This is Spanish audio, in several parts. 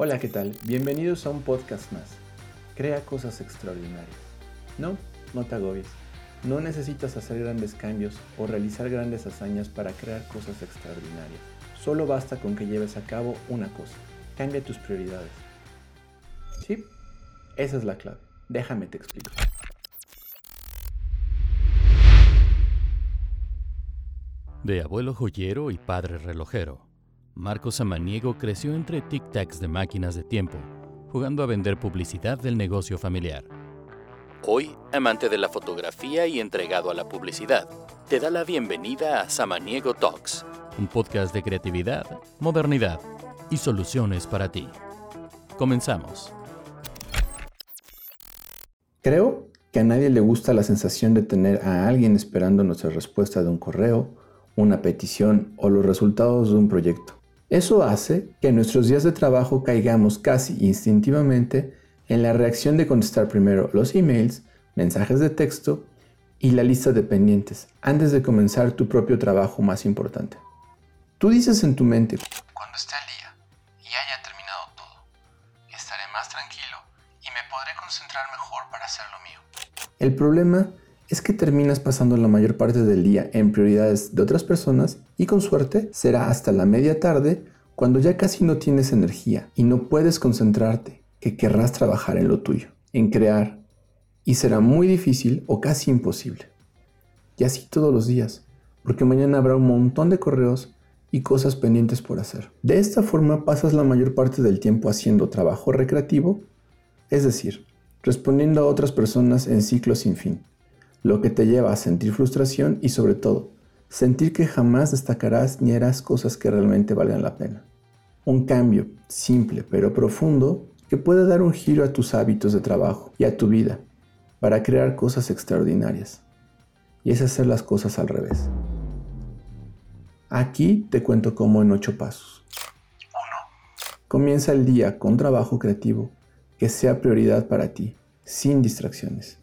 Hola, ¿qué tal? Bienvenidos a un podcast más. Crea cosas extraordinarias. No, no te agobies. No necesitas hacer grandes cambios o realizar grandes hazañas para crear cosas extraordinarias. Solo basta con que lleves a cabo una cosa. Cambia tus prioridades. ¿Sí? Esa es la clave. Déjame te explico. De abuelo joyero y padre relojero, Marco Samaniego creció entre tic-tacs de máquinas de tiempo, jugando a vender publicidad del negocio familiar. Hoy, amante de la fotografía y entregado a la publicidad, te da la bienvenida a Samaniego Talks, un podcast de creatividad, modernidad y soluciones para ti. Comenzamos. Creo que a nadie le gusta la sensación de tener a alguien esperando nuestra respuesta de un correo, una petición o los resultados de un proyecto. Eso hace que en nuestros días de trabajo caigamos casi instintivamente en la reacción de contestar primero los emails, mensajes de texto y la lista de pendientes antes de comenzar tu propio trabajo más importante. Tú dices en tu mente, cuando esté al día y haya terminado todo, estaré más tranquilo y me podré concentrar mejor para hacer lo mío. El problema es que terminas pasando la mayor parte del día en prioridades de otras personas y con suerte será hasta la media tarde cuando ya casi no tienes energía y no puedes concentrarte, que querrás trabajar en lo tuyo, en crear, y será muy difícil o casi imposible. Y así todos los días, porque mañana habrá un montón de correos y cosas pendientes por hacer. De esta forma pasas la mayor parte del tiempo haciendo trabajo recreativo, es decir, respondiendo a otras personas en ciclos sin fin lo que te lleva a sentir frustración y sobre todo, sentir que jamás destacarás ni harás cosas que realmente valgan la pena. Un cambio simple pero profundo que puede dar un giro a tus hábitos de trabajo y a tu vida para crear cosas extraordinarias. Y es hacer las cosas al revés. Aquí te cuento cómo en ocho pasos. 1. Comienza el día con trabajo creativo que sea prioridad para ti, sin distracciones.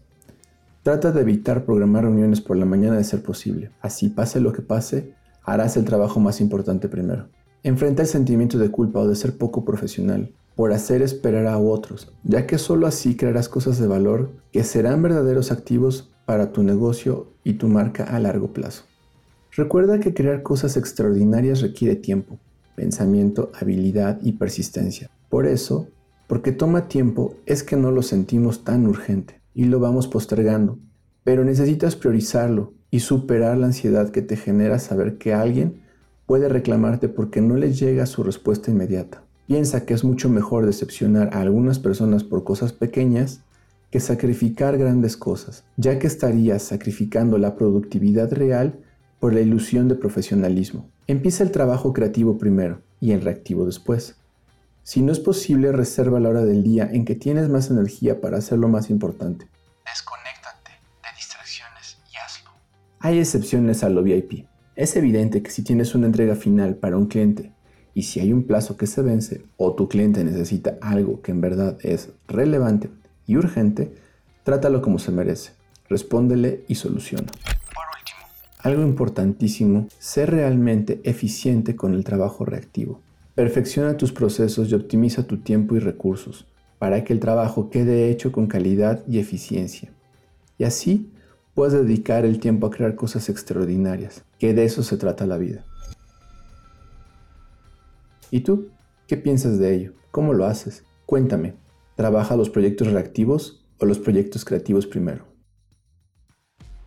Trata de evitar programar reuniones por la mañana de ser posible. Así pase lo que pase, harás el trabajo más importante primero. Enfrenta el sentimiento de culpa o de ser poco profesional por hacer esperar a otros, ya que solo así crearás cosas de valor que serán verdaderos activos para tu negocio y tu marca a largo plazo. Recuerda que crear cosas extraordinarias requiere tiempo, pensamiento, habilidad y persistencia. Por eso, porque toma tiempo, es que no lo sentimos tan urgente y lo vamos postergando, pero necesitas priorizarlo y superar la ansiedad que te genera saber que alguien puede reclamarte porque no le llega su respuesta inmediata. Piensa que es mucho mejor decepcionar a algunas personas por cosas pequeñas que sacrificar grandes cosas, ya que estarías sacrificando la productividad real por la ilusión de profesionalismo. Empieza el trabajo creativo primero y el reactivo después. Si no es posible, reserva la hora del día en que tienes más energía para hacer lo más importante. Desconéctate de distracciones y hazlo. Hay excepciones a lo VIP. Es evidente que si tienes una entrega final para un cliente y si hay un plazo que se vence o tu cliente necesita algo que en verdad es relevante y urgente, trátalo como se merece. Respóndele y soluciona. Por último, algo importantísimo, sé realmente eficiente con el trabajo reactivo. Perfecciona tus procesos y optimiza tu tiempo y recursos para que el trabajo quede hecho con calidad y eficiencia. Y así puedes dedicar el tiempo a crear cosas extraordinarias, que de eso se trata la vida. ¿Y tú? ¿Qué piensas de ello? ¿Cómo lo haces? Cuéntame, ¿trabaja los proyectos reactivos o los proyectos creativos primero?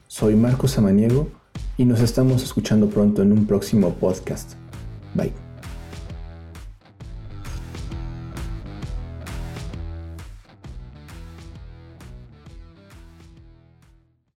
Soy Marco Samaniego y nos estamos escuchando pronto en un próximo podcast. Bye.